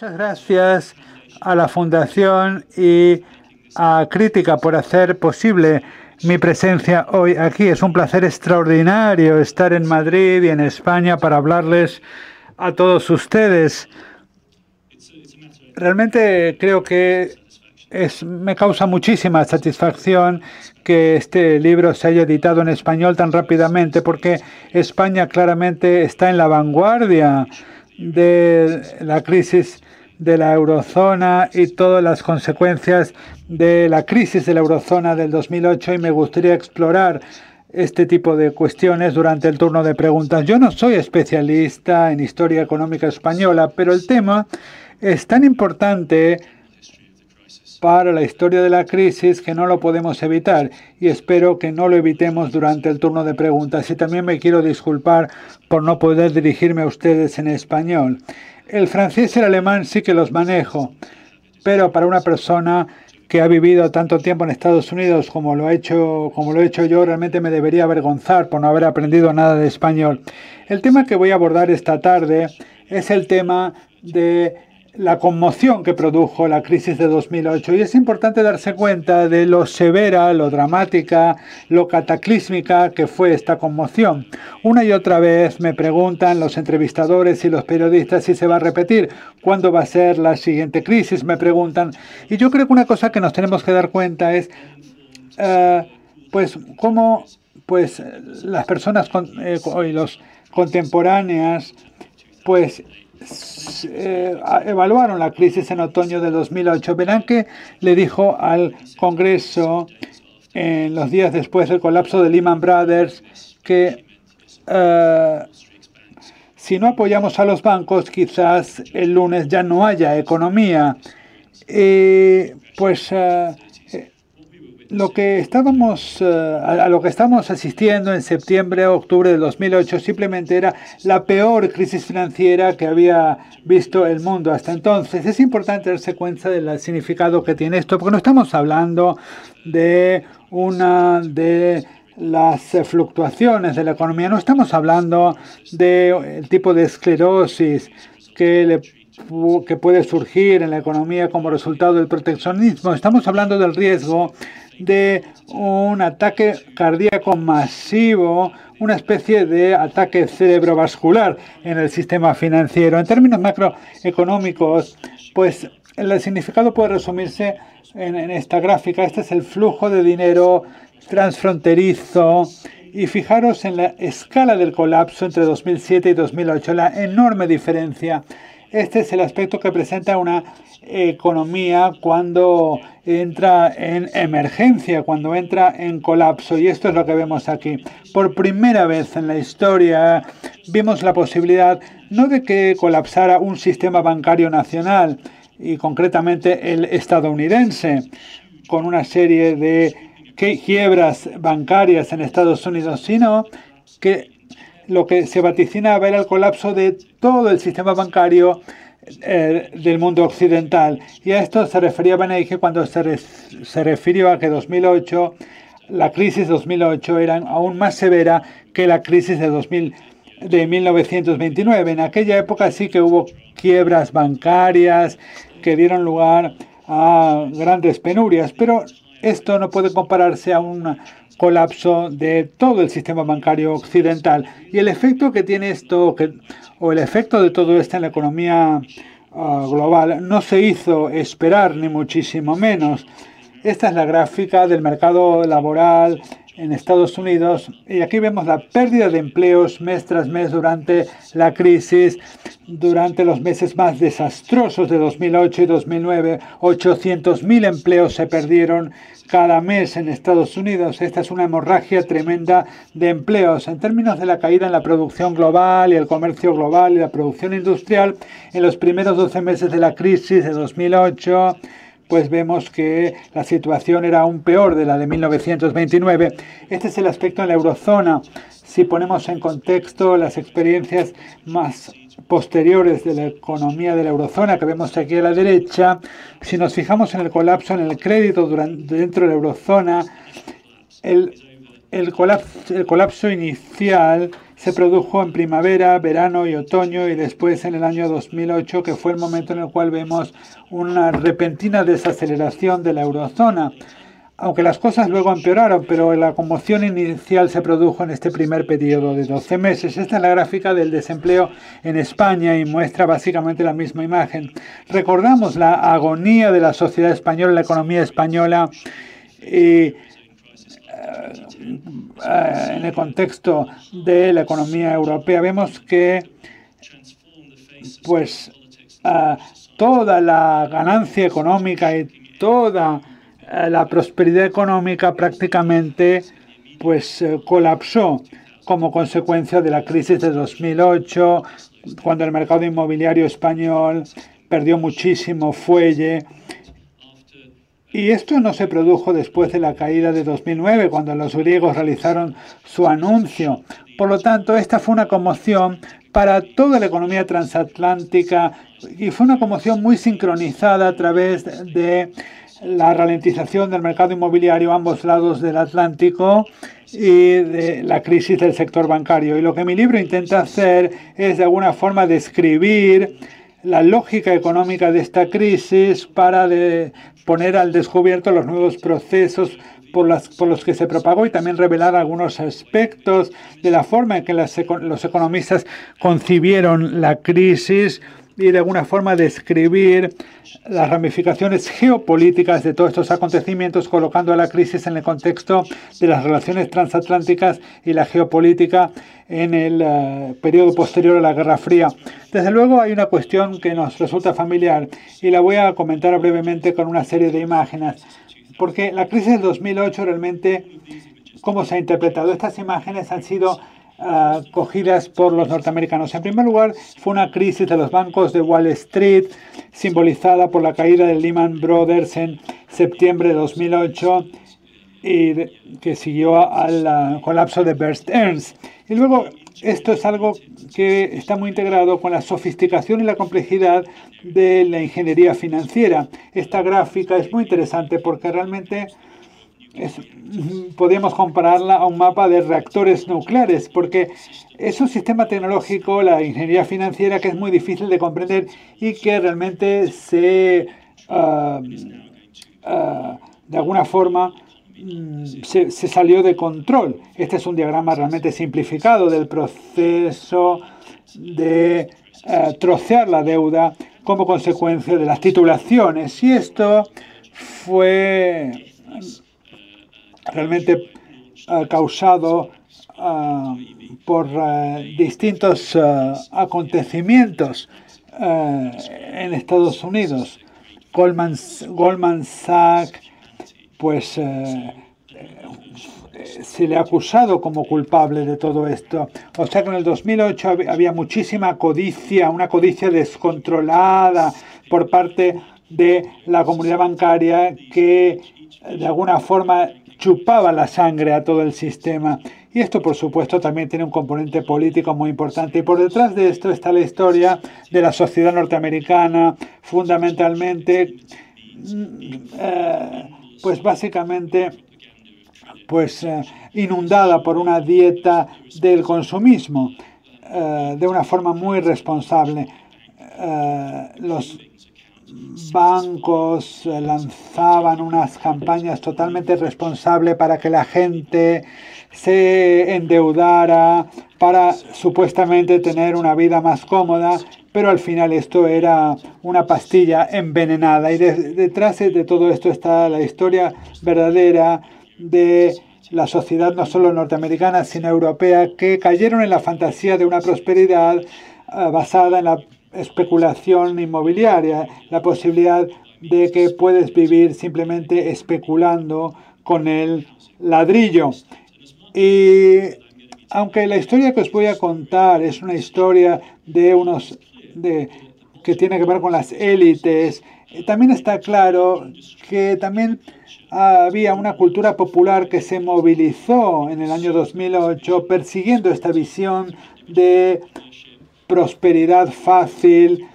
Muchas gracias a la Fundación y a Crítica por hacer posible mi presencia hoy aquí. Es un placer extraordinario estar en Madrid y en España para hablarles a todos ustedes. Realmente creo que me causa muchísima satisfacción que este libro se haya editado en español tan rápidamente porque España claramente está en la vanguardia de la crisis de la eurozona y todas las consecuencias de la crisis de la eurozona del 2008 y me gustaría explorar este tipo de cuestiones durante el turno de preguntas. Yo no soy especialista en historia económica española, pero el tema es tan importante para la historia de la crisis que no lo podemos evitar y espero que no lo evitemos durante el turno de preguntas. Y también me quiero disculpar por no poder dirigirme a ustedes en español. El francés y el alemán sí que los manejo, pero para una persona que ha vivido tanto tiempo en Estados Unidos como lo, he hecho, como lo he hecho yo, realmente me debería avergonzar por no haber aprendido nada de español. El tema que voy a abordar esta tarde es el tema de la conmoción que produjo la crisis de 2008 y es importante darse cuenta de lo severa, lo dramática, lo cataclísmica que fue esta conmoción. Una y otra vez me preguntan los entrevistadores y los periodistas si se va a repetir, cuándo va a ser la siguiente crisis, me preguntan. Y yo creo que una cosa que nos tenemos que dar cuenta es, uh, pues, cómo pues, las personas eh, los contemporáneas, pues eh, evaluaron la crisis en otoño de 2008. Verán que le dijo al Congreso en los días después del colapso de Lehman Brothers que eh, si no apoyamos a los bancos, quizás el lunes ya no haya economía. Pues eh, lo que estábamos, eh, a lo que estamos asistiendo en septiembre, octubre de 2008 simplemente era la peor crisis financiera que había visto el mundo hasta entonces. Es importante darse cuenta del significado que tiene esto, porque no estamos hablando de una de las fluctuaciones de la economía, no estamos hablando del tipo de esclerosis que le que puede surgir en la economía como resultado del proteccionismo. Estamos hablando del riesgo de un ataque cardíaco masivo, una especie de ataque cerebrovascular en el sistema financiero. En términos macroeconómicos, pues el significado puede resumirse en, en esta gráfica. Este es el flujo de dinero transfronterizo y fijaros en la escala del colapso entre 2007 y 2008, la enorme diferencia este es el aspecto que presenta una economía cuando entra en emergencia, cuando entra en colapso. Y esto es lo que vemos aquí. Por primera vez en la historia vimos la posibilidad no de que colapsara un sistema bancario nacional, y concretamente el estadounidense, con una serie de quiebras bancarias en Estados Unidos, sino que lo que se vaticinaba era el colapso de todo el sistema bancario eh, del mundo occidental. Y a esto se refería Beneke cuando se, se refirió a que 2008, la crisis de 2008 era aún más severa que la crisis de, 2000, de 1929. En aquella época sí que hubo quiebras bancarias que dieron lugar a grandes penurias, pero esto no puede compararse a una colapso de todo el sistema bancario occidental. Y el efecto que tiene esto, que, o el efecto de todo esto en la economía uh, global, no se hizo esperar ni muchísimo menos. Esta es la gráfica del mercado laboral en Estados Unidos y aquí vemos la pérdida de empleos mes tras mes durante la crisis, durante los meses más desastrosos de 2008 y 2009. 800.000 empleos se perdieron cada mes en Estados Unidos. Esta es una hemorragia tremenda de empleos. En términos de la caída en la producción global y el comercio global y la producción industrial, en los primeros 12 meses de la crisis de 2008, pues vemos que la situación era aún peor de la de 1929. Este es el aspecto en la eurozona. Si ponemos en contexto las experiencias más posteriores de la economía de la eurozona que vemos aquí a la derecha, si nos fijamos en el colapso en el crédito durante, dentro de la eurozona, el, el, colapso, el colapso inicial se produjo en primavera, verano y otoño y después en el año 2008, que fue el momento en el cual vemos una repentina desaceleración de la eurozona. Aunque las cosas luego empeoraron, pero la conmoción inicial se produjo en este primer periodo de 12 meses. Esta es la gráfica del desempleo en España y muestra básicamente la misma imagen. Recordamos la agonía de la sociedad española, la economía española eh, en el contexto de la economía europea, vemos que pues eh, toda la ganancia económica y toda eh, la prosperidad económica prácticamente pues colapsó como consecuencia de la crisis de 2008, cuando el mercado inmobiliario español perdió muchísimo fuelle y esto no se produjo después de la caída de 2009, cuando los griegos realizaron su anuncio. Por lo tanto, esta fue una conmoción para toda la economía transatlántica y fue una conmoción muy sincronizada a través de la ralentización del mercado inmobiliario a ambos lados del Atlántico y de la crisis del sector bancario. Y lo que mi libro intenta hacer es de alguna forma describir la lógica económica de esta crisis para poner al descubierto los nuevos procesos por, por, los que se propagó y también revelar algunos aspectos de la forma en que los economistas concibieron la crisis y de alguna forma describir las ramificaciones geopolíticas de todos estos acontecimientos, colocando a la crisis en el contexto de las relaciones transatlánticas y la geopolítica en el eh, periodo posterior a la Guerra Fría. Desde luego hay una cuestión que nos resulta familiar y la voy a comentar brevemente con una serie de imágenes, porque la crisis del 2008 realmente, ¿cómo se ha interpretado? Estas imágenes han sido uh, cogidas por los norteamericanos. En primer lugar, fue una crisis de los bancos de Wall Street, simbolizada por la caída de Lehman Brothers en septiembre de 2008 y que siguió al colapso de Bear Stearns. Y luego, esto es algo que está muy integrado con la sofisticación y la complejidad de la ingeniería financiera. Esta gráfica es muy interesante porque realmente podríamos compararla a un mapa de reactores nucleares, porque es un sistema tecnológico, la ingeniería financiera, que es muy difícil de comprender y que realmente se, ah, de alguna forma, mm, se, salió de control. Este es un diagrama realmente simplificado del proceso de ah, trocear la deuda como consecuencia de las titulaciones. Y esto fue realmente uh, causado uh, por uh, distintos acontecimientos en Estados Unidos. Goldman, Goldman Sachs, pues se le ha acusado como culpable de todo esto. O sea que en el 2008 había muchísima codicia, una codicia descontrolada por parte de la comunidad bancaria que de alguna forma chupaba la sangre a todo el sistema. Y esto, por supuesto, también tiene un componente político muy importante. Y por detrás de esto está la historia de la sociedad norteamericana, fundamentalmente, mm, eh, pues básicamente, pues eh, inundada por una dieta del consumismo, eh, de una forma muy responsable. los bancos eh, lanzaban unas campañas totalmente responsables para que la gente se endeudara para supuestamente tener una vida más cómoda, pero al final esto era una pastilla envenenada. Y detrás de todo esto está la historia verdadera de la sociedad no solo norteamericana, sino europea, que cayeron en la fantasía de una prosperidad eh, basada en la especulación inmobiliaria, la posibilidad de que puedes vivir simplemente especulando con el ladrillo. Y aunque la historia que os voy a contar es una historia de unos de, que tiene que ver con las élites, también está claro que también había una cultura popular que se movilizó en el año 2008 persiguiendo esta visión de prosperidad fácil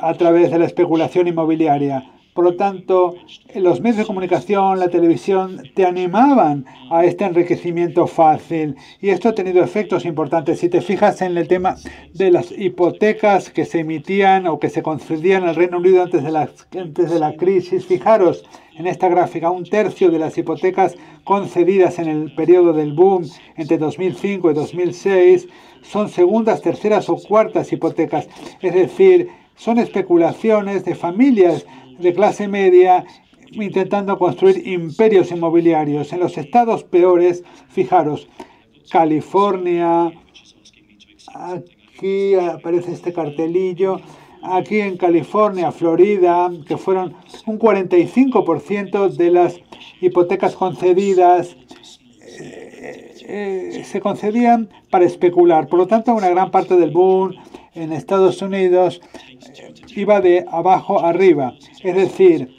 a través de la especulación inmobiliaria. Por lo tanto, los medios de comunicación, la televisión, te animaban a este enriquecimiento fácil. Y esto ha tenido efectos importantes. Si te fijas en el tema de las hipotecas que se emitían o que se concedían el Reino Unido antes de la, antes de la crisis, fijaros en esta gráfica, un tercio de las hipotecas concedidas en el periodo del boom entre 2005 y 2006 son segundas, terceras o cuartas hipotecas. Es decir, son especulaciones de familias de clase media intentando construir imperios inmobiliarios. En los estados peores, fijaros, California, aquí aparece este cartelillo, aquí en California, Florida, que fueron un 45% de las hipotecas concedidas eh, se concedían para especular. Por lo tanto, una gran parte del boom en Estados Unidos eh, iba de abajo arriba. Es decir,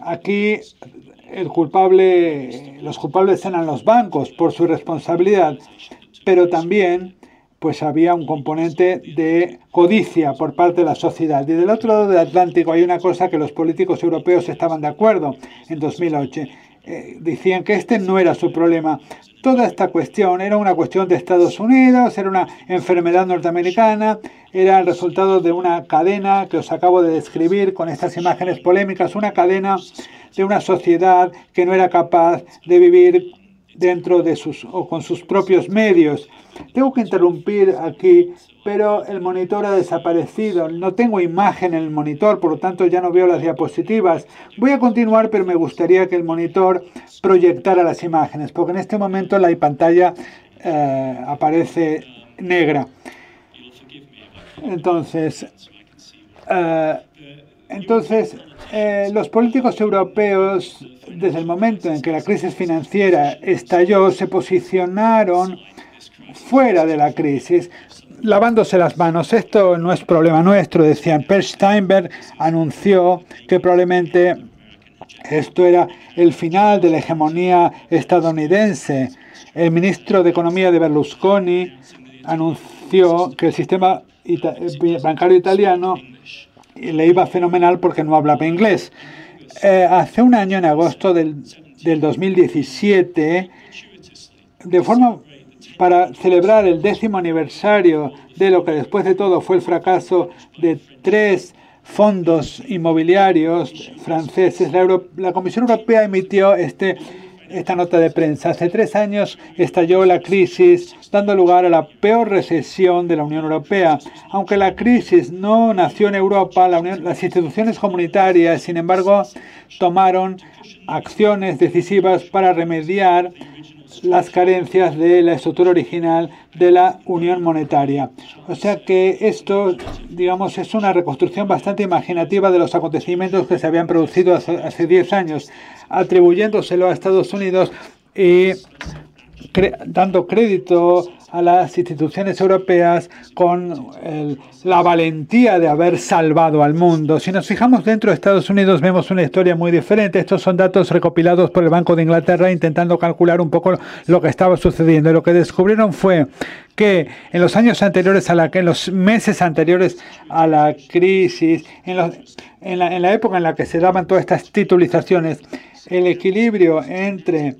aquí el culpable, los culpables eran los bancos por su responsabilidad, pero también pues había un componente de codicia por parte de la sociedad. Y del otro lado del Atlántico hay una cosa que los políticos europeos estaban de acuerdo en 2008. Eh, decían que este no era su problema. Toda esta cuestión era una cuestión de Estados Unidos, era una enfermedad norteamericana, era el resultado de una cadena que os acabo de describir con estas imágenes polémicas, una cadena de una sociedad que no era capaz de vivir dentro de sus o con sus propios medios. Tengo que interrumpir aquí, pero el monitor ha desaparecido. No tengo imagen en el monitor, por lo tanto ya no veo las diapositivas. Voy a continuar, pero me gustaría que el monitor proyectara las imágenes, porque en este momento la pantalla eh, aparece negra. Entonces, eh, entonces eh, los políticos europeos, desde el momento en que la crisis financiera estalló, se posicionaron fuera de la crisis, lavándose las manos. Esto no es problema nuestro, decían. Per Steinberg anunció que probablemente esto era el final de la hegemonía estadounidense. El ministro de Economía de Berlusconi anunció que el sistema bancario italiano le iba fenomenal porque no hablaba inglés. Eh, hace un año, en agosto del, del 2017, de forma para celebrar el décimo aniversario de lo que después de todo fue el fracaso de tres fondos inmobiliarios franceses, la, la Comisión Europea emitió este esta nota de prensa. Hace tres años estalló la crisis, dando lugar a la peor recesión de la Unión Europea. Aunque la crisis no nació en Europa, las instituciones comunitarias, sin embargo, tomaron acciones decisivas para remediar las carencias de la estructura original de la unión monetaria. O sea que esto, digamos, es una reconstrucción bastante imaginativa de los acontecimientos que se habían producido hace 10 años, atribuyéndoselo a Estados Unidos y dando crédito a las instituciones europeas con la valentía de haber salvado al mundo. Si nos fijamos dentro de Estados Unidos vemos una historia muy diferente. Estos son datos recopilados por el Banco de Inglaterra intentando calcular un poco lo que estaba sucediendo. Lo que descubrieron fue que en los años anteriores a la en los meses anteriores a la crisis, en, en, la, en la época en la que se daban todas estas titulizaciones, el equilibrio entre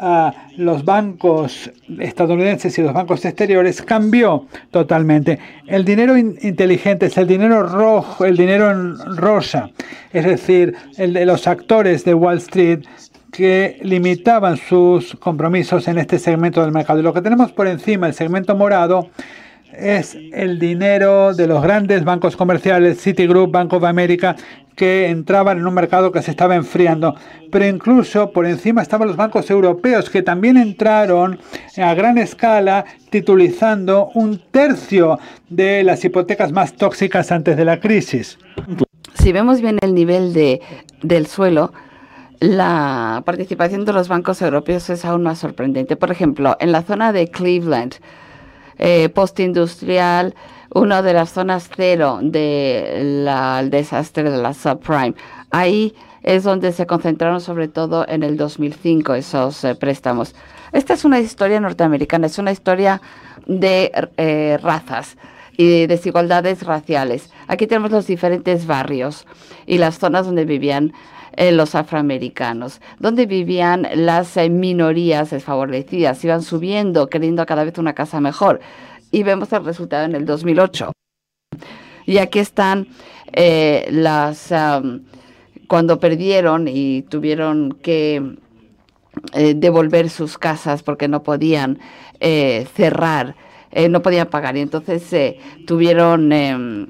a los bancos estadounidenses y los bancos exteriores cambió totalmente. El dinero inteligente es el dinero rojo, el dinero en rosa, es decir, el de los actores de Wall Street que limitaban sus compromisos en este segmento del mercado. Y lo que tenemos por encima, el segmento morado, es el dinero de los grandes bancos comerciales, Citigroup, Bank of America, que entraban en un mercado que se estaba enfriando. Pero incluso por encima estaban los bancos europeos, que también entraron a gran escala, titulizando un tercio de las hipotecas más tóxicas antes de la crisis. Si vemos bien el nivel de, del suelo, la participación de los bancos europeos es aún más sorprendente. Por ejemplo, en la zona de Cleveland, eh, postindustrial, una de las zonas cero del desastre de la subprime. Ahí es donde se concentraron sobre todo en el 2005 esos eh, préstamos. Esta es una historia norteamericana, es una historia de eh, razas y desigualdades raciales. Aquí tenemos los diferentes barrios y las zonas donde vivían eh, los afroamericanos, donde vivían las minorías desfavorecidas, iban subiendo, queriendo cada vez una casa mejor. Y vemos el resultado en el 2008. Y aquí están eh, las cuando perdieron y tuvieron que devolver sus casas porque no podían cerrar, no podían pagar. Y entonces tuvieron em,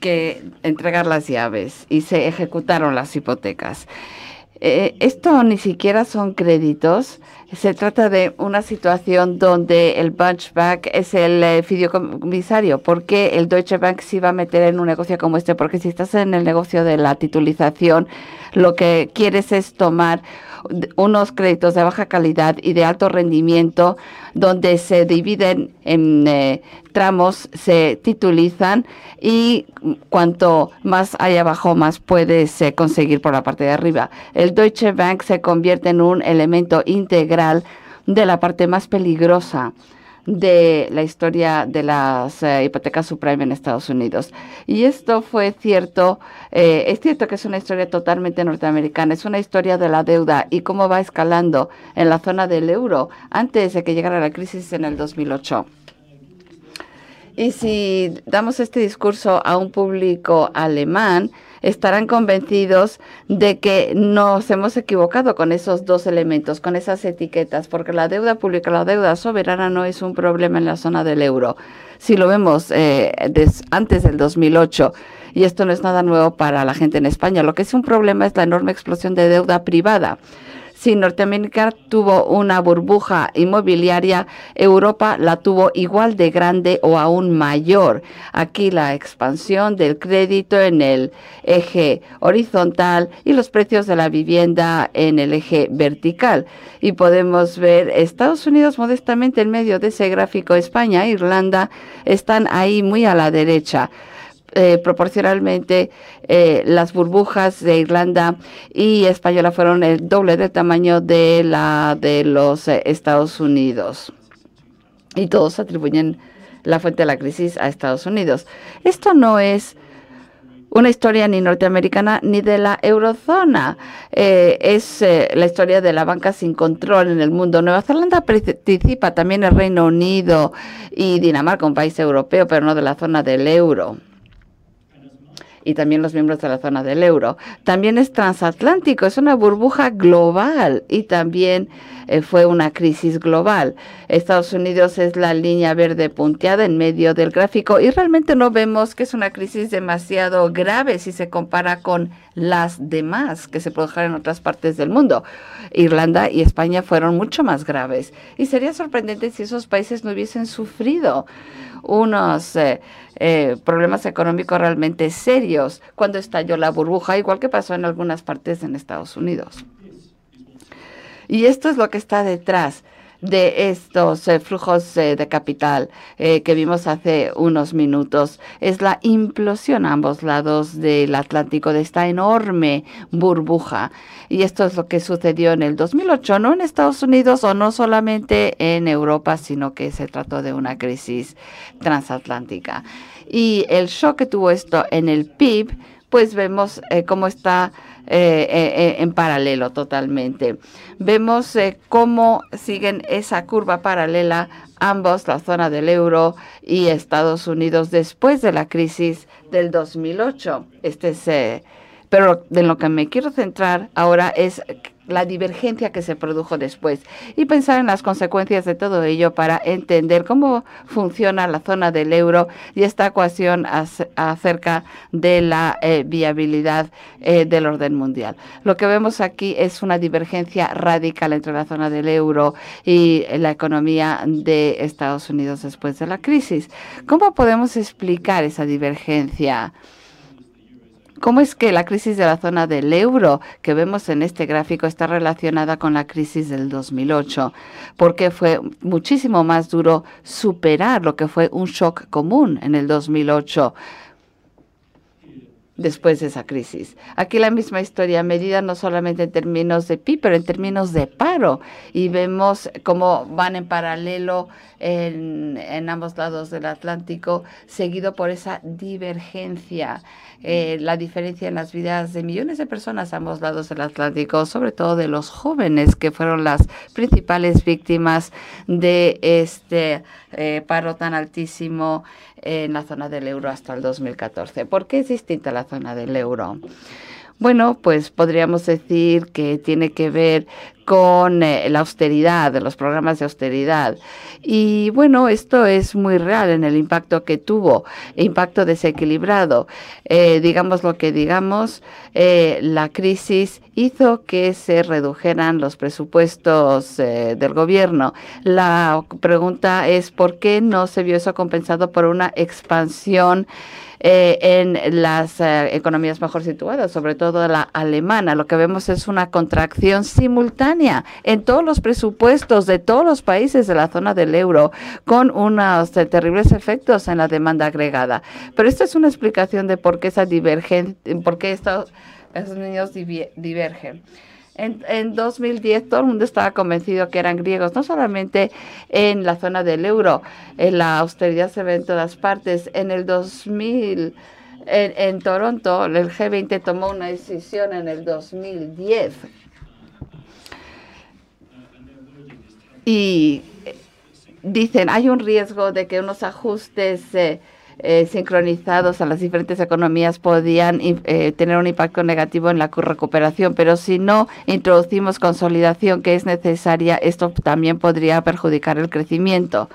que entregar las llaves y se ejecutaron las hipotecas. Eh, esto ni siquiera son créditos. Se trata de una situación donde el Bunchback es el eh, fideicomisario. ¿Por qué el Deutsche Bank se iba a meter en un negocio como este? Porque si estás en el negocio de la titulización, lo que quieres es tomar unos créditos de baja calidad y de alto rendimiento donde se dividen en eh, tramos, se titulizan y cuanto más hay abajo, más puedes eh, conseguir por la parte de arriba. El Deutsche Bank se convierte en un elemento integral de la parte más peligrosa de la historia de las eh, hipotecas subprime en Estados Unidos. Y esto fue cierto, eh, es cierto que es una historia totalmente norteamericana, es una historia de la deuda y cómo va escalando en la zona del euro antes de que llegara la crisis en el 2008. Y si damos este discurso a un público alemán, estarán convencidos de que nos hemos equivocado con esos dos elementos, con esas etiquetas, porque la deuda pública, la deuda soberana no es un problema en la zona del euro. Si lo vemos eh, antes del 2008, y esto no es nada nuevo para la gente en España, lo que es un problema es la enorme explosión de deuda privada si Norteamérica tuvo una burbuja inmobiliaria, Europa la tuvo igual de grande o aún mayor. Aquí la expansión del crédito en el eje horizontal y los precios de la vivienda en el eje vertical. Y podemos ver Estados Unidos modestamente en medio de ese gráfico, España e Irlanda están ahí muy a la derecha. Eh, proporcionalmente eh, las burbujas de Irlanda y Española fueron el doble del tamaño de la de los eh, Estados Unidos. Y todos atribuyen la fuente de la crisis a Estados Unidos. Esto no es una historia ni norteamericana ni de la eurozona. es la historia de la banca sin control en el mundo. Nueva Zelanda participa también el Reino Unido y Dinamarca, un país europeo, pero no de la zona del euro y también los miembros de la zona del euro. También es transatlántico, es una burbuja global y también eh, fue una crisis global. Estados Unidos es la línea verde punteada en medio del gráfico y realmente no vemos que es una crisis demasiado grave si se compara con las demás que se produjeron en otras partes del mundo. Irlanda y España fueron mucho más graves y sería sorprendente si esos países no hubiesen sufrido unos eh, eh, problemas económicos realmente serios cuando estalló la burbuja, igual que pasó en algunas partes en Estados Unidos. Y esto es lo que está detrás de estos eh, flujos de capital que vimos hace unos minutos. Es la implosión a ambos lados del Atlántico de esta enorme burbuja. Y esto es lo que sucedió en el 2008, no en Estados Unidos o no solamente en Europa, sino que se trató de una crisis transatlántica. Y el shock que tuvo esto en el PIB, pues vemos eh, cómo está eh, eh, en paralelo totalmente. Vemos cómo siguen esa curva paralela ambos, la zona del euro y Estados Unidos, después de la crisis del 2008. Este es pero de lo que me quiero centrar ahora es la divergencia que se produjo después y pensar en las consecuencias de todo ello para entender cómo funciona la zona del euro y esta ecuación acerca de la eh, viabilidad eh, del orden mundial. Lo que vemos aquí es una divergencia radical entre la zona del euro y la economía de Estados Unidos después de la crisis. ¿Cómo podemos explicar esa divergencia? ¿Cómo es que la crisis de la zona del euro que vemos en este gráfico está relacionada con la crisis del 2008? Porque fue muchísimo más duro superar lo que fue un shock común en el 2008 después de esa crisis. Aquí la misma historia medida no solamente en términos de PIB, pero en términos de paro. Y vemos cómo van en paralelo en, en ambos lados del Atlántico, seguido por esa divergencia. Eh, la diferencia en las vidas de millones de personas a ambos lados del Atlántico, sobre todo de los jóvenes que fueron las principales víctimas de este eh, paro tan altísimo en la zona del euro hasta el 2014. ¿Por qué es distinta la zona del euro? Bueno, pues podríamos decir que tiene que ver con eh, la austeridad, los programas de austeridad. Y bueno, esto es muy real en el impacto que tuvo, impacto desequilibrado. Eh, digamos lo que digamos, eh, la crisis hizo que se redujeran los presupuestos del gobierno. La pregunta es por qué no se vio eso compensado por una expansión eh, en las eh, economías mejor situadas, sobre todo la alemana. Lo que vemos es una contracción simultánea en todos los presupuestos de todos los países de la zona del euro, con unos eh, terribles efectos en la demanda agregada. Pero esto es una explicación de por qué esa divergencia, por qué estos, esos niños divergen. En, 2010 todo el mundo estaba convencido que eran griegos, no solamente en la zona del euro, en la austeridad se ve en todas partes. En el 2000, en, en Toronto, el G20 tomó una decisión en el 2010 y dicen hay un riesgo de que unos ajustes eh, eh, sincronizados a las diferentes economías podían eh, tener un impacto negativo en la recuperación, pero si no introducimos consolidación que es necesaria, esto también podría perjudicar el crecimiento.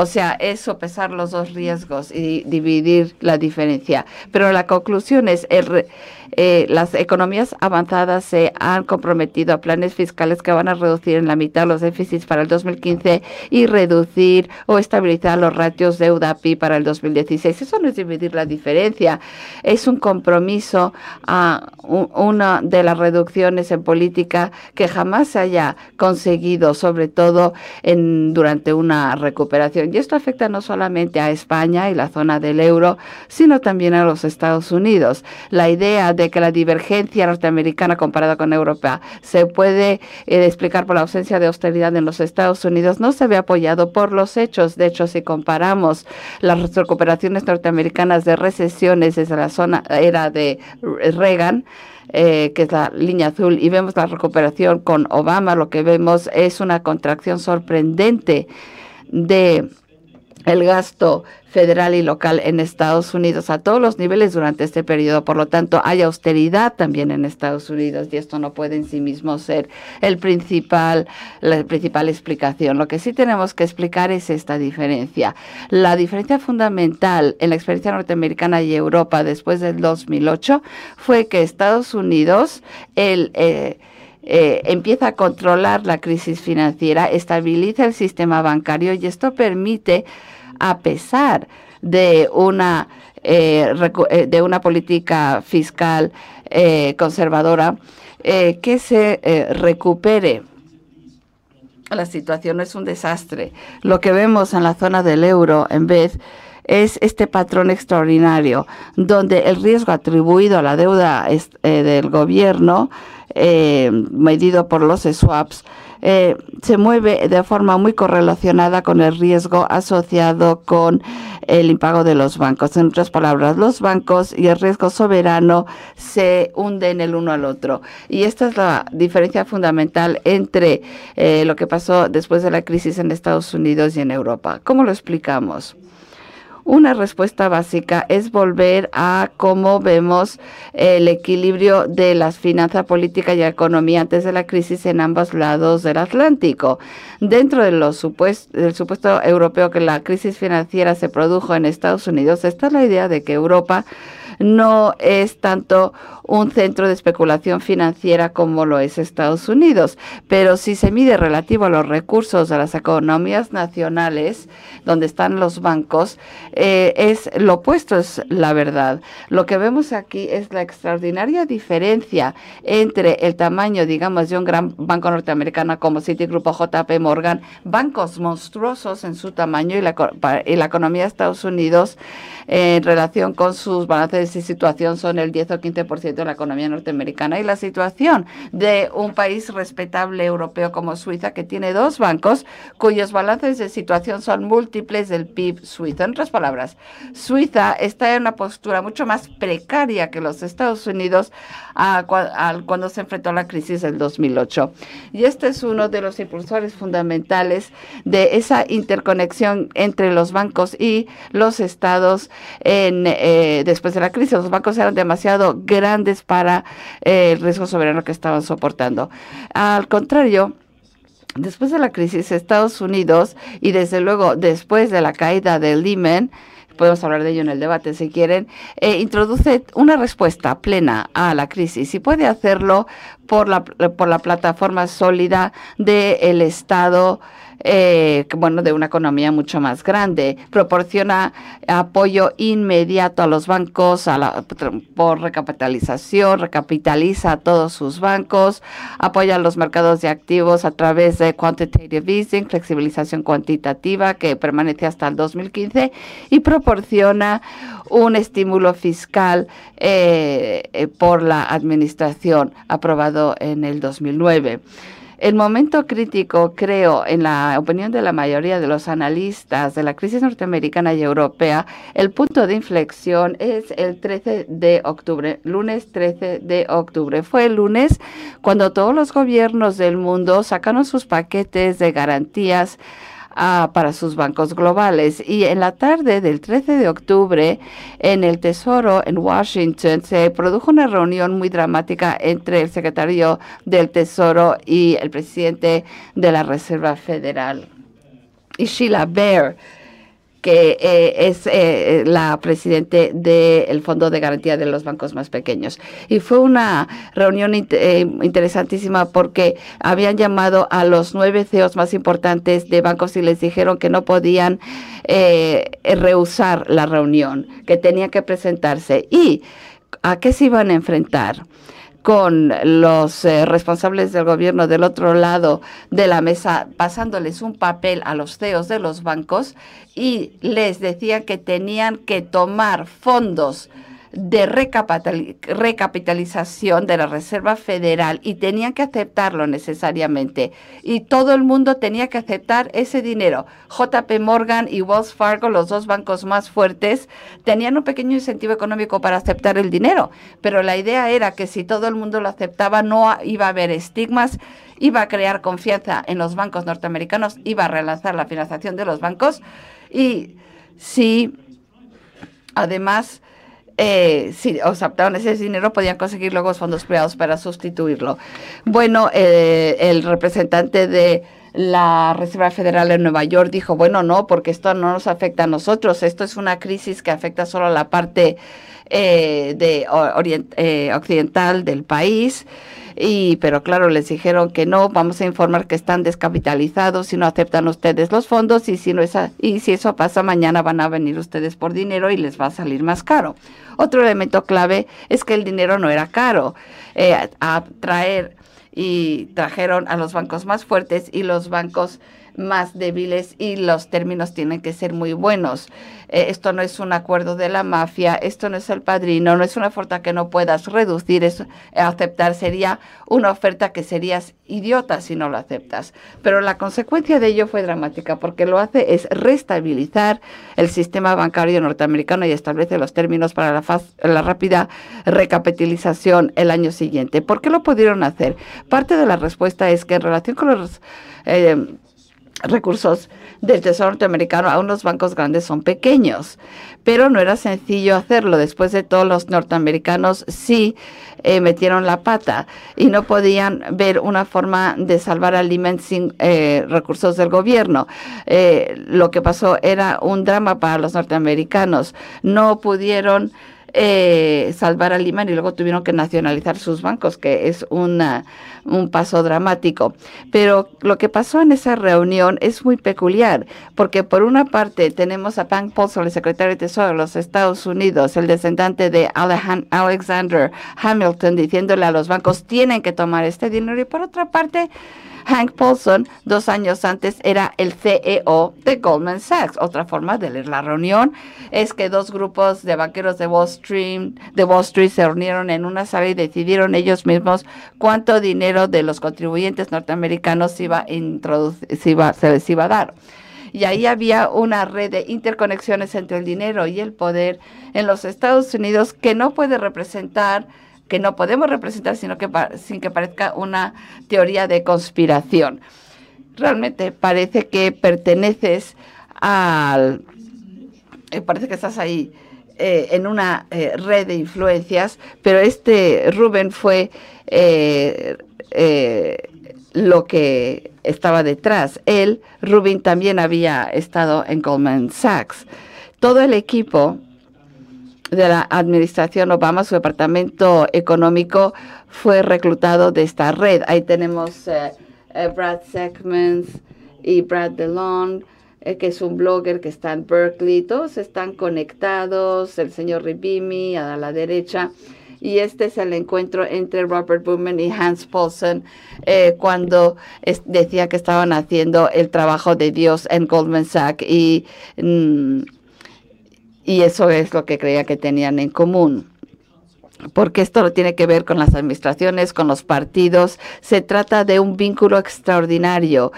O sea, es sopesar los dos riesgos y dividir la diferencia. Pero la conclusión es, el, eh, las economías avanzadas se han comprometido a planes fiscales que van a reducir en la mitad los déficits para el 2015 y reducir o estabilizar los ratios deuda-PI para el 2016. Eso no es dividir la diferencia, es un compromiso a una de las reducciones en política que jamás se haya conseguido, sobre todo en, durante una recuperación. Y esto afecta no solamente a España y la zona del euro, sino también a los Estados Unidos. La idea de que la divergencia norteamericana comparada con Europa se puede eh, explicar por la ausencia de austeridad en los Estados Unidos no se ve apoyado por los hechos. De hecho, si comparamos las recuperaciones norteamericanas de recesiones desde la zona era de Reagan, eh, que es la línea azul, y vemos la recuperación con Obama, lo que vemos es una contracción sorprendente de el gasto federal y local en Estados Unidos a todos los niveles durante este periodo. Por lo tanto, hay austeridad también en Estados Unidos y esto no puede en sí mismo ser el principal, la principal explicación. Lo que sí tenemos que explicar es esta diferencia. La diferencia fundamental en la experiencia norteamericana y Europa después del 2008 fue que Estados Unidos, el... Eh, eh, empieza a controlar la crisis financiera, estabiliza el sistema bancario y esto permite a pesar de una, eh, eh, de una política fiscal conservadora, que se recupere. La situación es un desastre. Lo que vemos en la zona del euro, en vez es este patrón extraordinario, donde el riesgo atribuido a la deuda del gobierno, medido por los swaps, eh, se mueve de forma muy correlacionada con el riesgo asociado con el impago de los bancos. En otras palabras, los bancos y el riesgo soberano se hunden el uno al otro. Y esta es la diferencia fundamental entre eh, lo que pasó después de la crisis en Estados Unidos y en Europa. ¿Cómo lo explicamos? Una respuesta básica es volver a cómo vemos el equilibrio de las finanzas políticas y economía antes de la crisis en ambos lados del Atlántico. Dentro de del supuesto europeo que la crisis financiera se produjo en Estados Unidos, está la idea de que Europa no es tanto un centro de especulación financiera como lo es Estados Unidos, pero si se mide relativo a los recursos de las economías nacionales, donde están los bancos, eh, es lo opuesto, es la verdad. Lo que vemos aquí es la extraordinaria diferencia entre el tamaño, digamos, de un gran banco norteamericano como Citigroup o JP Morgan, bancos monstruosos en su tamaño y la, y la economía de Estados Unidos en relación con sus balances esa situación son el 10 o 15% de la economía norteamericana y la situación de un país respetable europeo como Suiza, que tiene dos bancos cuyos balances de situación son múltiples del PIB suizo. En otras palabras, Suiza está en una postura mucho más precaria que los Estados Unidos cuando se enfrentó a la crisis del 2008. Y este es uno de los impulsores fundamentales de esa interconexión entre los bancos y los estados en, eh, después de la crisis. Los bancos eran demasiado grandes para eh, el riesgo soberano que estaban soportando. Al contrario, después de la crisis, Estados Unidos y desde luego después de la caída de Lehman, podemos hablar de ello en el debate si quieren, eh, introduce una respuesta plena a la crisis y puede hacerlo por la, por la plataforma sólida del Estado eh, bueno, de una economía mucho más grande. Proporciona apoyo inmediato a los bancos por recapitalización, recapitaliza a todos sus bancos, apoya los mercados de activos a través de quantitative easing, flexibilización cuantitativa que permanece hasta el 2015 y proporciona un estímulo fiscal eh, eh, por la administración aprobado en el 2009. El momento crítico, creo, en la opinión de la mayoría de los analistas de la crisis norteamericana y europea, el punto de inflexión es el 13 de octubre, lunes 13 de octubre. Fue el lunes cuando todos los gobiernos del mundo sacaron sus paquetes de garantías para sus bancos globales. Y en la tarde del 13 de octubre, en el Tesoro en Washington, se produjo una reunión muy dramática entre el secretario del Tesoro y el presidente de la Reserva Federal. Y Sheila Bair que eh, es eh, la presidente del Fondo de Garantía de los Bancos Más Pequeños. Y fue una reunión eh, interesantísima porque habían llamado a los nueve CEOs más importantes de bancos y les dijeron que no podían rehusar la reunión, que tenían que presentarse. ¿Y a qué se iban a enfrentar? Con los eh, responsables del gobierno del otro lado de la mesa, pasándoles un papel a los CEOs de los bancos y les decían que tenían que tomar fondos de recapitalización de la Reserva Federal y tenían que aceptarlo necesariamente. Y todo el mundo tenía que aceptar ese dinero. JP Morgan y Wells Fargo, los dos bancos más fuertes, tenían un pequeño incentivo económico para aceptar el dinero, pero la idea era que si todo el mundo lo aceptaba no iba a haber estigmas, iba a crear confianza en los bancos norteamericanos, iba a relanzar la financiación de los bancos y si además eh, si aceptaban ese dinero, podían conseguir luego fondos privados para sustituirlo. Bueno, eh, el representante de la Reserva Federal en Nueva York dijo, bueno, no, porque esto no nos afecta a nosotros, esto es una crisis que afecta solo a la parte eh, de eh, occidental del país. Y pero claro les dijeron que no vamos a informar que están descapitalizados si no aceptan ustedes los fondos y si no es y si eso pasa mañana van a venir ustedes por dinero y les va a salir más caro. Otro elemento clave es que el dinero no era caro. Eh, a traer y trajeron a los bancos más fuertes y los bancos más débiles y los términos tienen que ser muy buenos. Eh, esto no es un acuerdo de la mafia, esto no es el padrino, no es una oferta que no puedas reducir, es, eh, aceptar sería una oferta que serías idiota si no lo aceptas. Pero la consecuencia de ello fue dramática porque lo hace es restabilizar el sistema bancario norteamericano y establece los términos para la, la rápida recapitalización el año siguiente. ¿Por qué lo pudieron hacer? Parte de la respuesta es que en relación con los... Eh, recursos del Tesoro norteamericano a unos bancos grandes son pequeños, pero no era sencillo hacerlo. Después de todos los norteamericanos sí eh, metieron la pata y no podían ver una forma de salvar al Lehman sin eh, recursos del gobierno. Eh, lo que pasó era un drama para los norteamericanos. No pudieron eh, salvar a Lehman y luego tuvieron que nacionalizar sus bancos, que es una, un paso dramático. Pero lo que pasó en esa reunión es muy peculiar, porque por una parte tenemos a Frank Paulson, el secretario de Tesoro de los Estados Unidos, el descendante de Alexander Hamilton, diciéndole a los bancos, tienen que tomar este dinero, y por otra parte, Hank Paulson, dos años antes, era el CEO de Goldman Sachs. Otra forma de leer la reunión es que dos grupos de banqueros de Wall Street, de Wall Street se reunieron en una sala y decidieron ellos mismos cuánto dinero de los contribuyentes norteamericanos iba a se, iba, se les iba a dar y ahí había una red de interconexiones entre el dinero y el poder en los Estados Unidos que no puede representar que no podemos representar sino que sin que parezca una teoría de conspiración. Realmente parece que perteneces al eh, parece que estás ahí eh, en una eh, red de influencias, pero este Rubén fue lo que estaba detrás. Él, Rubin, también había estado en Goldman Sachs. Todo el equipo de la administración Obama, su departamento económico, fue reclutado de esta red. Ahí tenemos eh, eh, Brad Segments y Brad DeLong, eh, que es un blogger que está en Berkeley. Todos están conectados, el señor Ribimi a la derecha y este es el encuentro entre Robert Bowman y Hans Paulson eh, cuando decía que estaban haciendo el trabajo de Dios en Goldman Sachs y, mm, y eso es lo que creía que tenían en común porque esto tiene que ver con las administraciones, con los partidos. Se trata de un vínculo extraordinario,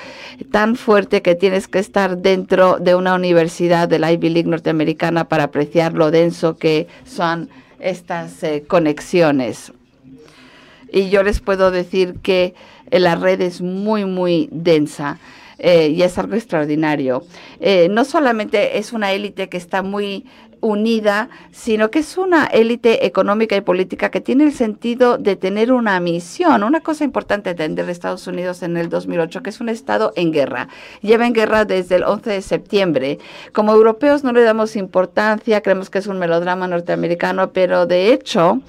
tan fuerte que tienes que estar dentro de una universidad de la Ivy League norteamericana para apreciar lo denso que son estas eh, conexiones. Y yo les puedo decir que eh, la red es muy, muy densa. Eh, y es algo extraordinario. no solamente es una élite que está muy unida, sino que es una élite económica y política que tiene el sentido de tener una misión. Una cosa importante de Estados Unidos en el 2008, que es un Estado en guerra. Lleva en guerra desde el 11 de septiembre. Como europeos no le damos importancia, creemos que es un melodrama norteamericano, pero de hecho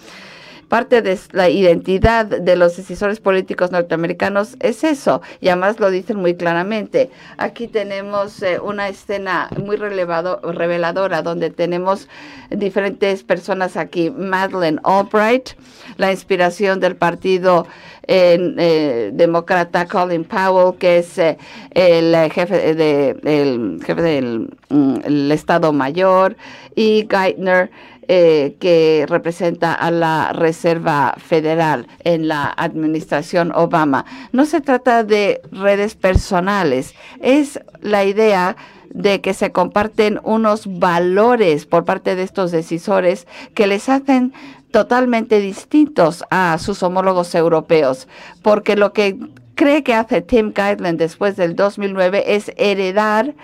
parte de la identidad de los decisores políticos norteamericanos es eso, y además lo dicen muy claramente. Aquí tenemos eh, una escena muy relevado, reveladora donde tenemos diferentes personas aquí. Madeleine Albright, la inspiración del partido eh, demócrata Colin Powell, que es eh, el jefe, de, jefe del mm, Estado Mayor, y Geithner, eh, que representa a la Reserva Federal en la administración Obama. No se trata de redes personales, es la idea de que se comparten unos valores por parte de estos decisores que les hacen totalmente distintos a sus homólogos europeos, porque lo que cree que hace Tim Guideland después del 2009 es heredar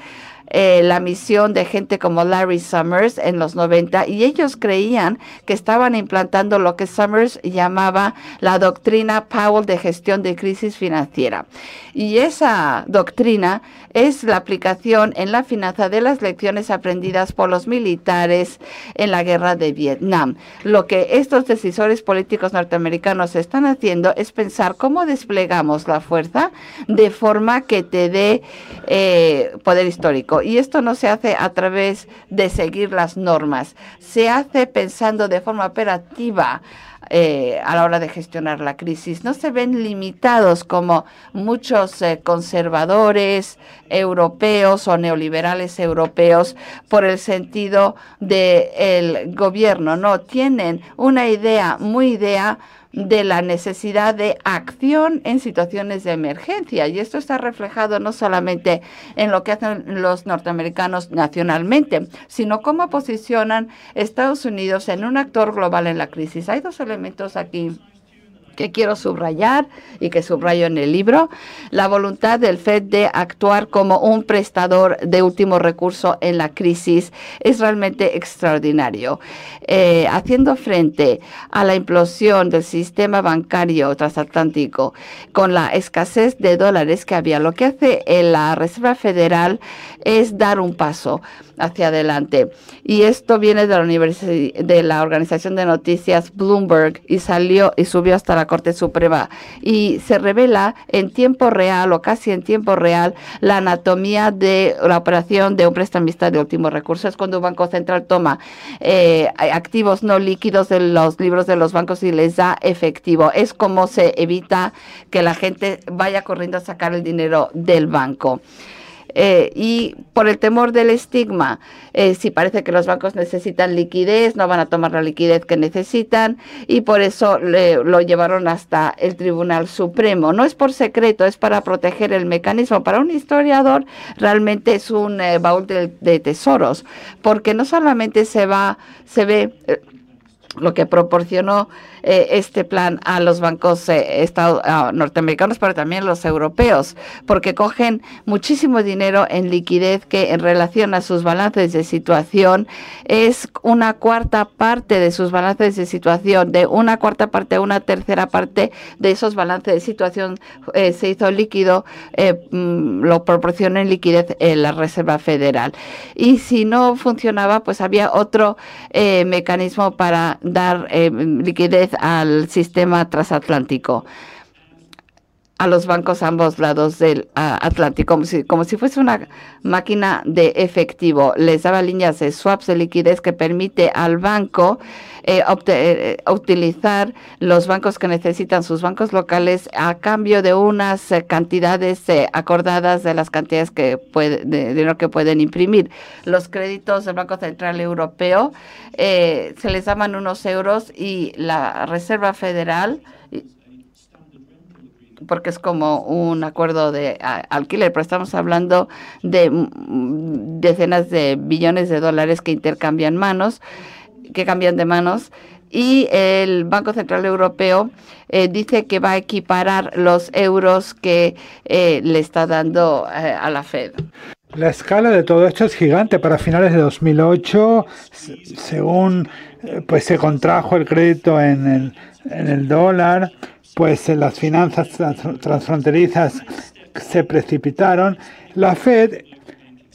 eh, la misión de gente como Larry Summers en los 90 y ellos creían que estaban implantando lo que Summers llamaba la doctrina Powell de gestión de crisis financiera. Y esa doctrina es la aplicación en la finanza de las lecciones aprendidas por los militares en la guerra de Vietnam. Lo que estos decisores políticos norteamericanos están haciendo es pensar cómo desplegamos la fuerza de forma que te dé eh, poder histórico. Y esto no se hace a través de seguir las normas, se hace pensando de forma operativa eh, a la hora de gestionar la crisis. No se ven limitados como muchos eh, conservadores europeos o neoliberales europeos por el sentido del gobierno. No, tienen una idea muy idea de la necesidad de acción en situaciones de emergencia. Y esto está reflejado no solamente en lo que hacen los norteamericanos nacionalmente, sino cómo posicionan Estados Unidos en un actor global en la crisis. Hay dos elementos aquí que quiero subrayar y que subrayo en el libro, la voluntad del FED de actuar como un prestador de último recurso en la crisis es realmente extraordinario. Eh, haciendo frente a la implosión del sistema bancario transatlántico con la escasez de dólares que había, lo que hace la Reserva Federal es dar un paso hacia adelante. Y esto viene de la, de la organización de noticias Bloomberg y salió y subió hasta la Corte Suprema y se revela en tiempo real o casi en tiempo real la anatomía de la operación de un prestamista de último recurso. Es cuando un banco central toma eh, activos no líquidos de los libros de los bancos y les da efectivo. Es como se evita que la gente vaya corriendo a sacar el dinero del banco. Eh, y por el temor del estigma, eh, si parece que los bancos necesitan liquidez, no van a tomar la liquidez que necesitan y por eso lo llevaron hasta el Tribunal Supremo. No es por secreto, es para proteger el mecanismo. Para un historiador realmente es un eh, baúl de, de, tesoros, porque no solamente se va, se ve lo que proporcionó eh, este plan a los bancos eh, norteamericanos, pero también los europeos, porque cogen muchísimo dinero en liquidez que en relación a sus balances de situación es una cuarta parte de sus balances de situación, de una cuarta parte a una tercera parte de esos balances de situación eh, se hizo líquido, mm, lo proporciona en liquidez en la Reserva Federal. Y si no funcionaba, pues había otro mecanismo para dar liquidez al sistema transatlántico a los bancos a ambos lados del Atlántico, como si, como si fuese una máquina de efectivo. Les daba líneas de swaps de liquidez que permite al banco eh, eh, utilizar los bancos que necesitan sus bancos locales a cambio de unas eh, cantidades acordadas de las cantidades que puede, de dinero que pueden imprimir. Los créditos del Banco Central Europeo se les llaman unos euros y la Reserva Federal porque es como un acuerdo de alquiler, pero estamos hablando de mm, decenas de billones de dólares que intercambian manos, que cambian de manos. Y el Banco Central Europeo eh, dice que va a equiparar los euros que eh, le está dando eh, a la Fed. La escala de todo esto es gigante. Para finales de 2008, según pues se contrajo el crédito en el, en el dólar, pues las finanzas transfronterizas se precipitaron. La Fed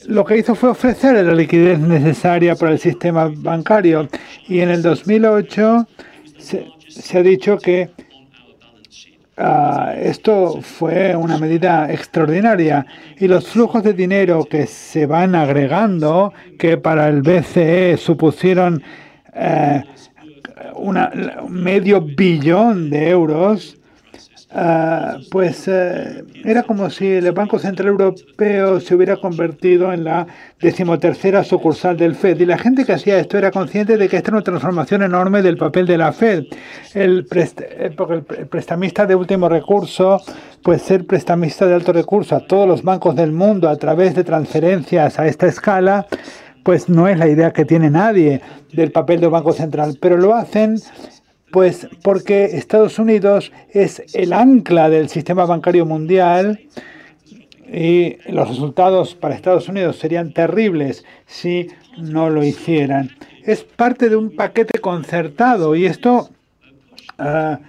lo que hizo fue ofrecer la liquidez necesaria para el sistema bancario y en el 2008 se, ha dicho que ah, esto fue una medida extraordinaria y los flujos de dinero que se van agregando, que para el BCE supusieron eh, una, medio billón de euros, ah, pues eh, era como si el Banco Central Europeo se hubiera convertido en la decimotercera sucursal del FED. Y la gente que hacía esto era consciente de que esta era una transformación enorme del papel de la FED. El, eh, prestamista de último recurso, pues ser prestamista de alto recurso a todos los bancos del mundo a través de transferencias a esta escala, pues no es la idea que tiene nadie del papel del Banco Central, pero lo hacen pues porque Estados Unidos es el ancla del sistema bancario mundial y los resultados para Estados Unidos serían terribles si no lo hicieran. Es parte de un paquete concertado y esto ah,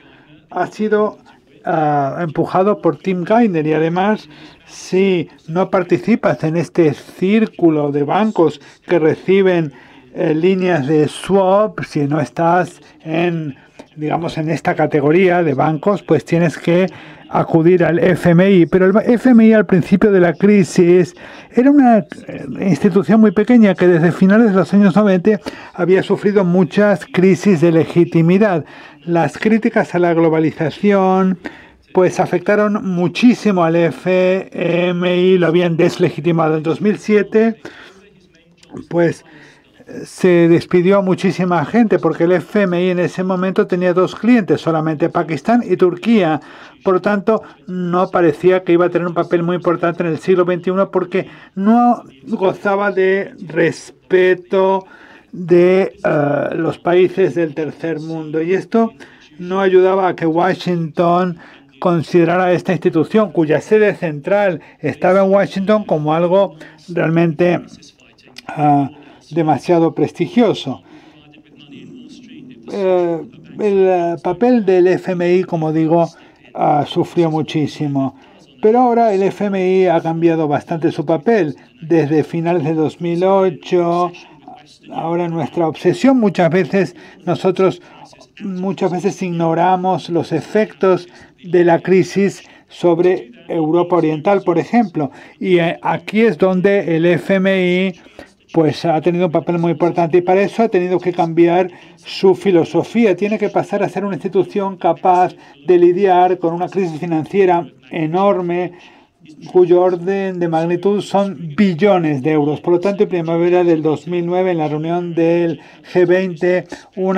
ha sido ah, empujado por Tim Geithner y además si no participas en este círculo de bancos que reciben eh, líneas de swap, si no estás en, digamos, en esta categoría de bancos, pues tienes que acudir al FMI. Pero el FMI al principio de la crisis era una eh, institución muy pequeña que desde finales de los años 90 había sufrido muchas crisis de legitimidad. Las críticas a la globalización, pues afectaron muchísimo al FMI, lo habían deslegitimado en 2007, pues se despidió a muchísima gente porque el FMI en ese momento tenía dos clientes, solamente Pakistán y Turquía. Por lo tanto, no parecía que iba a tener un papel muy importante en el siglo XXI porque no gozaba de respeto de eh, los países del tercer mundo. Y esto no ayudaba a que Washington considerar a esta institución, cuya sede central estaba en Washington, como algo realmente uh, demasiado prestigioso. Uh, el papel del FMI, como digo, uh, sufrió muchísimo. Pero ahora el FMI ha cambiado bastante su papel. Desde finales de 2008 ahora nuestra obsesión muchas veces nosotros muchas veces ignoramos los efectos de la crisis sobre Europa Oriental, por ejemplo. Y eh, aquí es donde el FMI pues ha tenido un papel muy importante y para eso ha tenido que cambiar su filosofía. Tiene que pasar a ser una institución capaz de lidiar con una crisis financiera enorme cuyo orden de magnitud son billones de euros. Por lo tanto, en primavera del 2009, en la reunión del G20, un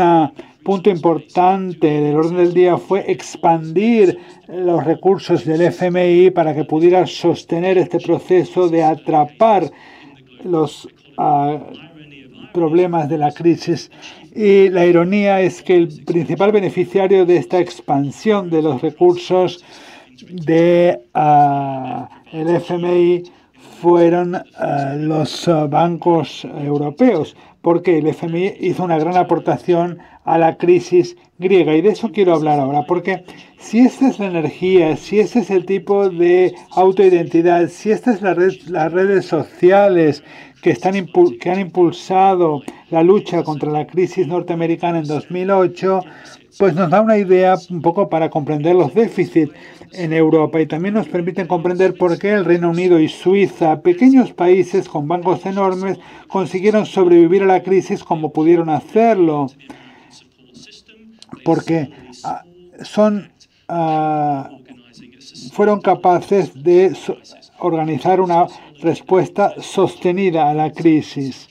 punto importante del orden del día fue expandir los recursos del FMI para que pudiera sostener este proceso de atrapar los uh, problemas de la crisis. Y la ironía es que el principal beneficiario de esta expansión de los recursos de el FMI fueron uh, los bancos europeos, porque el FMI hizo una gran aportación a la crisis griega. Y de eso quiero hablar ahora, porque si esta es la energía, si este es el tipo de autoidentidad, si estas son red, las redes sociales que, están, que han impulsado la lucha contra la crisis norteamericana en 2008, pues nos da una idea un poco para comprender los déficits en Europa y también nos permiten comprender por qué el Reino Unido y Suiza, pequeños países con bancos enormes, consiguieron sobrevivir a la crisis como pudieron hacerlo. Porque ah, son, uh, fueron capaces de organizar una respuesta sostenida a la crisis.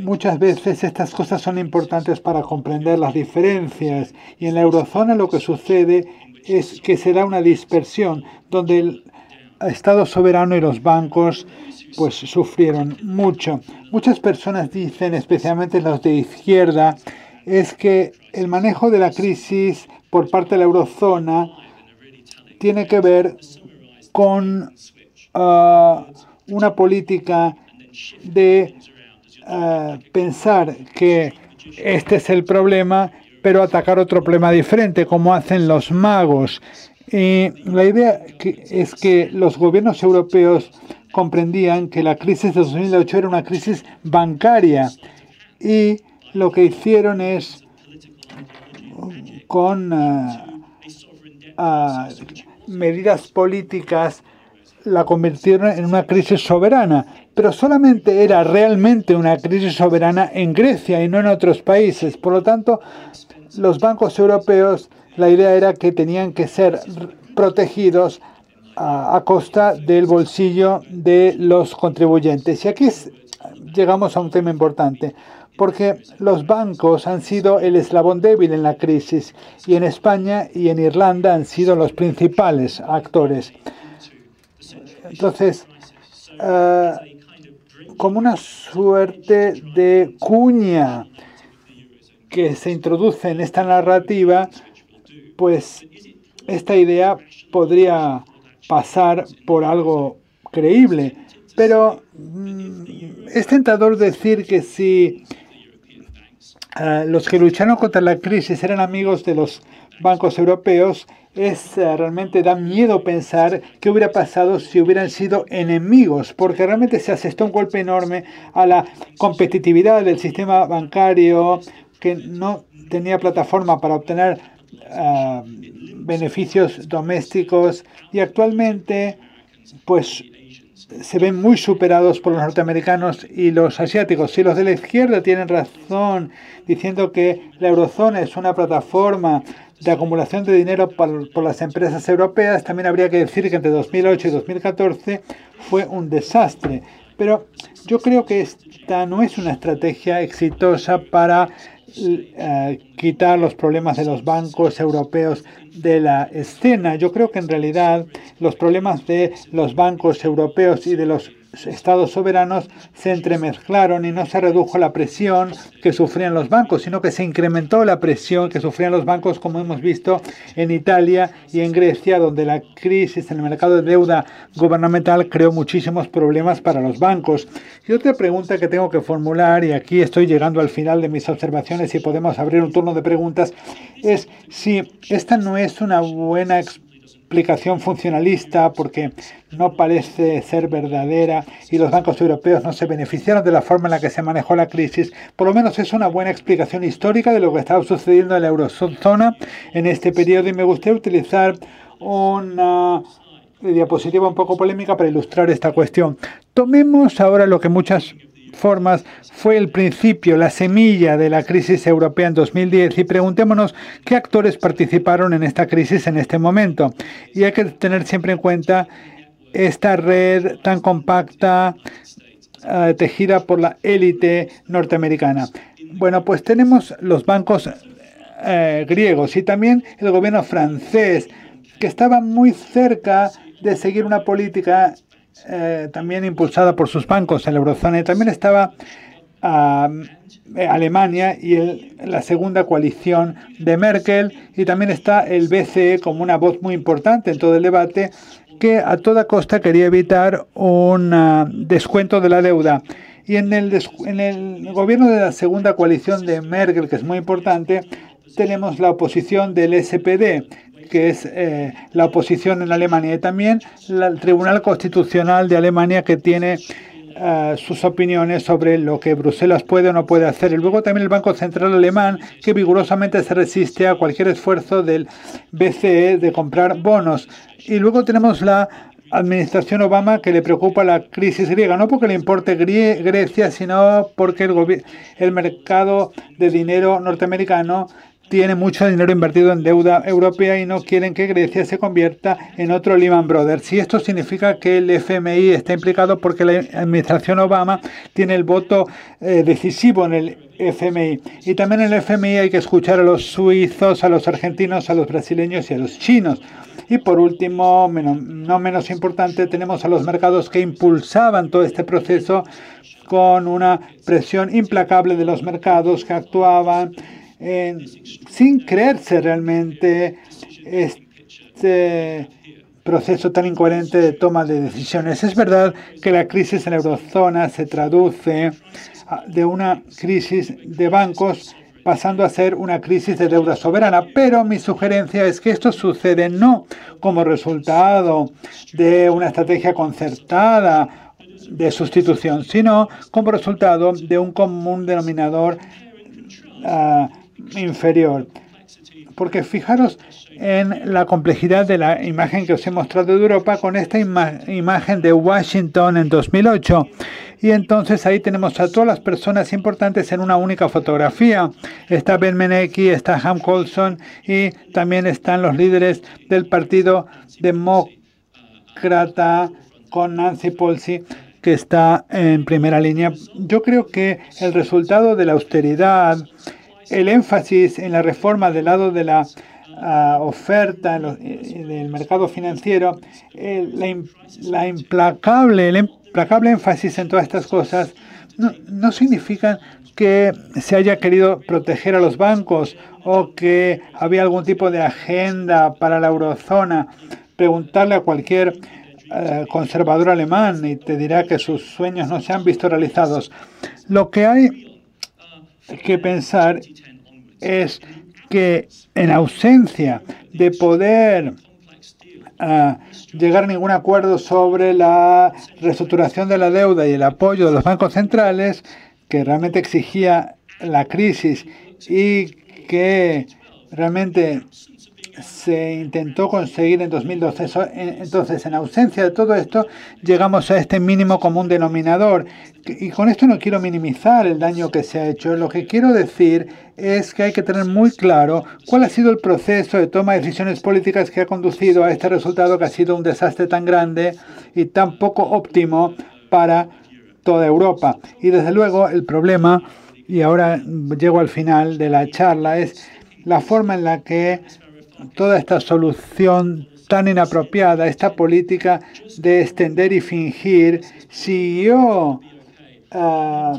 Muchas veces estas cosas son importantes para comprender las diferencias y en la eurozona lo que sucede es que se da una dispersión donde el Estado soberano y los bancos pues sufrieron mucho. Muchas personas dicen, especialmente los de izquierda, es que el manejo de la crisis por parte de la eurozona tiene que ver con uh, una política de uh, pensar que este es el problema, pero atacar otro problema diferente, como hacen los magos. Y la idea es que los gobiernos europeos comprendían que la crisis de 2008 era una crisis bancaria y lo que hicieron es con uh, medidas políticas la convirtieron en una crisis soberana, pero solamente era realmente una crisis soberana en Grecia y no en otros países. Por lo tanto, los bancos europeos, la idea era que tenían que ser protegidos a, costa del bolsillo de los contribuyentes. Y aquí llegamos a un tema importante porque los bancos han sido el eslabón débil en la crisis y en España y en Irlanda han sido los principales actores. Entonces, uh, como una suerte de cuña que se introduce en esta narrativa, pues esta idea podría pasar por algo creíble. Pero mm, es tentador decir que si uh, los que lucharon contra la crisis eran amigos de los bancos europeos, es uh, realmente da miedo pensar qué hubiera pasado si hubieran sido enemigos, porque realmente se asestó un golpe enorme a la competitividad del sistema bancario que no tenía plataforma para obtener uh, beneficios domésticos. Y actualmente pues se ven muy superados por los norteamericanos y los asiáticos. Si los de la izquierda tienen razón diciendo que la eurozona es una plataforma de acumulación de dinero por, por, las empresas europeas, también habría que decir que entre 2008 y 2014 fue un desastre. Pero yo creo que esta no es una estrategia exitosa para uh, quitar los problemas de los bancos europeos de la escena. Yo creo que en realidad los problemas de los bancos europeos y de los estados soberanos se entremezclaron y no se redujo la presión que sufrían los bancos, sino que se incrementó la presión que sufrían los bancos, como hemos visto en Italia y en Grecia, donde la crisis en el mercado de deuda gubernamental creó muchísimos problemas para los bancos. Y otra pregunta que tengo que formular, y aquí estoy llegando al final de mis observaciones y podemos abrir un turno de preguntas, es si esta no es una buena explicación explicación funcionalista porque no parece ser verdadera y los bancos europeos no se beneficiaron de la forma en la que se manejó la crisis. Por lo menos es una buena explicación histórica de lo que estaba sucediendo en la eurozona en este periodo y me gustaría utilizar una diapositiva un poco polémica para ilustrar esta cuestión. Tomemos ahora lo que muchas formas fue el principio, la semilla de la crisis europea en 2010 y preguntémonos qué actores participaron en esta crisis en este momento. Y hay que tener siempre en cuenta esta red tan compacta uh, tejida por la élite norteamericana. Bueno, pues tenemos los bancos uh, griegos y también el gobierno francés, que estaba muy cerca de seguir una política eh, también impulsada por sus bancos en la eurozona. Y también estaba uh, Alemania y la segunda coalición de Merkel. Y también está el BCE como una voz muy importante en todo el debate que a toda costa quería evitar un uh, descuento de la deuda. Y en el gobierno de la segunda coalición de Merkel, que es muy importante, tenemos la oposición del SPD, que es eh, la oposición en Alemania, y también la, el Tribunal Constitucional de Alemania, que tiene uh, sus opiniones sobre lo que Bruselas puede o no puede hacer. Y luego también el Banco Central Alemán, que vigorosamente se resiste a cualquier esfuerzo del BCE de comprar bonos. Y luego tenemos la administración Obama que le preocupa la crisis griega, no porque le importe Grecia, sino porque el, el mercado de dinero norteamericano tiene mucho dinero invertido en deuda europea y no quieren que Grecia se convierta en otro Lehman Brothers. Y esto significa que el FMI está implicado porque la administración Obama tiene el voto eh, decisivo en el FMI. Y también en el FMI hay que escuchar a los suizos, a los argentinos, a los brasileños y a los chinos. Y por último, no menos importante, tenemos a los mercados que impulsaban todo este proceso con una presión implacable de los mercados que actuaban sin creerse realmente este proceso tan incoherente de toma de decisiones. Es verdad que la crisis en la eurozona se traduce de una crisis de bancos pasando a ser una crisis de deuda soberana. Pero mi sugerencia es que esto sucede no como resultado de una estrategia concertada de sustitución, sino como resultado de un común denominador uh, inferior. Porque fijaros en la complejidad de la imagen que os he mostrado de Europa con esta ima imagen de Washington en 2008. Y entonces ahí tenemos a todas las personas importantes en una única fotografía. Está Ben Meneki, está Ham Colson y también están los líderes del Partido Demócrata con Nancy Pelosi que está en primera línea. Yo creo que el resultado de la austeridad el énfasis en la reforma del lado de la uh, oferta en el mercado financiero, eh, la, la, implacable, el implacable énfasis en todas estas cosas no, no significan que se haya querido proteger a los bancos o que había algún tipo de agenda para la eurozona. Preguntarle a cualquier uh, conservador alemán y te dirá que sus sueños no se han visto realizados. Lo que hay que pensar es que en ausencia de poder uh, llegar a ningún acuerdo sobre la reestructuración de la deuda y el apoyo de los bancos centrales, que realmente exigía la crisis y que realmente se intentó conseguir en 2012. Entonces, en ausencia de todo esto, llegamos a este mínimo común denominador. Y con esto no quiero minimizar el daño que se ha hecho. Lo que quiero decir es que hay que tener muy claro cuál ha sido el proceso de toma de decisiones políticas que ha conducido a este resultado que ha sido un desastre tan grande y tan poco óptimo para toda Europa. Y desde luego el problema, y ahora llego al final de la charla, es la forma en la que toda esta solución tan inapropiada, esta política de extender y fingir, siguió uh,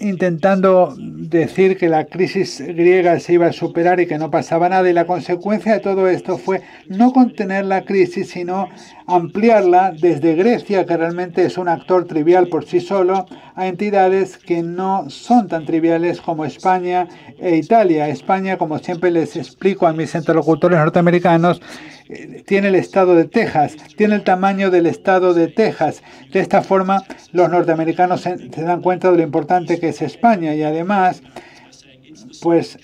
intentando decir que la crisis griega se iba a superar y que no pasaba nada. Y la consecuencia de todo esto fue no contener la crisis, sino ampliarla desde Grecia, que realmente es un actor trivial por sí solo, a entidades que no son tan triviales como España e Italia. España, como siempre les explico a mis interlocutores norteamericanos, eh, tiene el estado de Texas, tiene el tamaño del estado de Texas. De esta forma, los norteamericanos se, dan cuenta de lo importante que es España y además, pues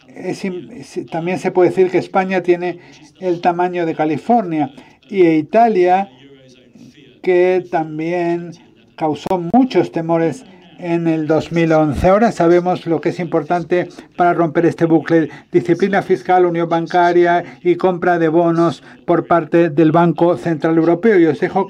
también se puede decir que España tiene el tamaño de California y Italia, que también causó muchos temores en el 2011. Ahora sabemos lo que es importante para romper este bucle. Disciplina fiscal, unión bancaria y compra de bonos por parte del Banco Central Europeo. Y os dejo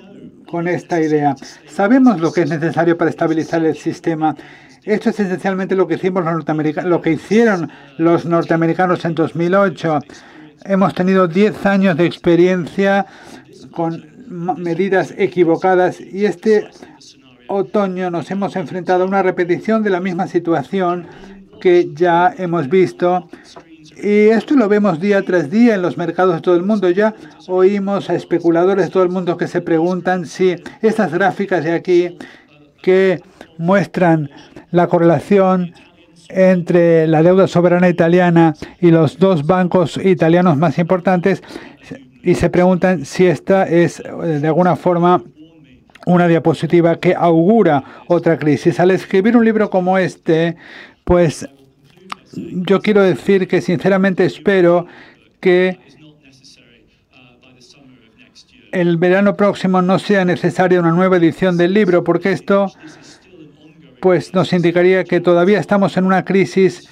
con esta idea. Sabemos lo que es necesario para estabilizar el sistema. Esto es esencialmente lo que hicimos los norteamericanos, lo que hicieron los norteamericanos en 2008. Hemos tenido 10 años de experiencia con medidas equivocadas y este otoño nos hemos enfrentado a una repetición de la misma situación que ya hemos visto. Y esto lo vemos día tras día en los mercados de todo el mundo. Ya oímos a especuladores de todo el mundo que se preguntan si estas gráficas de aquí que muestran la correlación entre la deuda soberana italiana y los dos bancos italianos más importantes y se preguntan si esta es de alguna forma una diapositiva que augura otra crisis. Al escribir un libro como este, pues yo quiero decir que sinceramente espero que el verano próximo no sea necesaria una nueva edición del libro, porque esto pues nos indicaría que todavía estamos en una crisis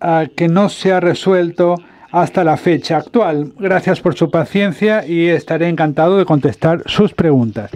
ah, que no se ha resuelto hasta la fecha actual. Gracias por su paciencia y estaré encantado de contestar sus preguntas.